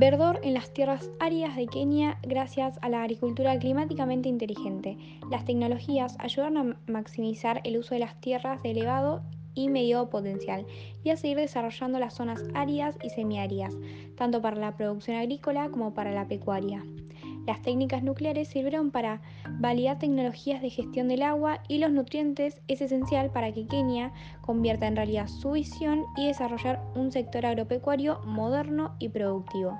Verdor en las tierras áridas de Kenia gracias a la agricultura climáticamente inteligente. Las tecnologías ayudaron a maximizar el uso de las tierras de elevado y medio potencial y a seguir desarrollando las zonas áridas y semiáridas, tanto para la producción agrícola como para la pecuaria. Las técnicas nucleares sirvieron para validar tecnologías de gestión del agua y los nutrientes es esencial para que Kenia convierta en realidad su visión y desarrollar un sector agropecuario moderno y productivo.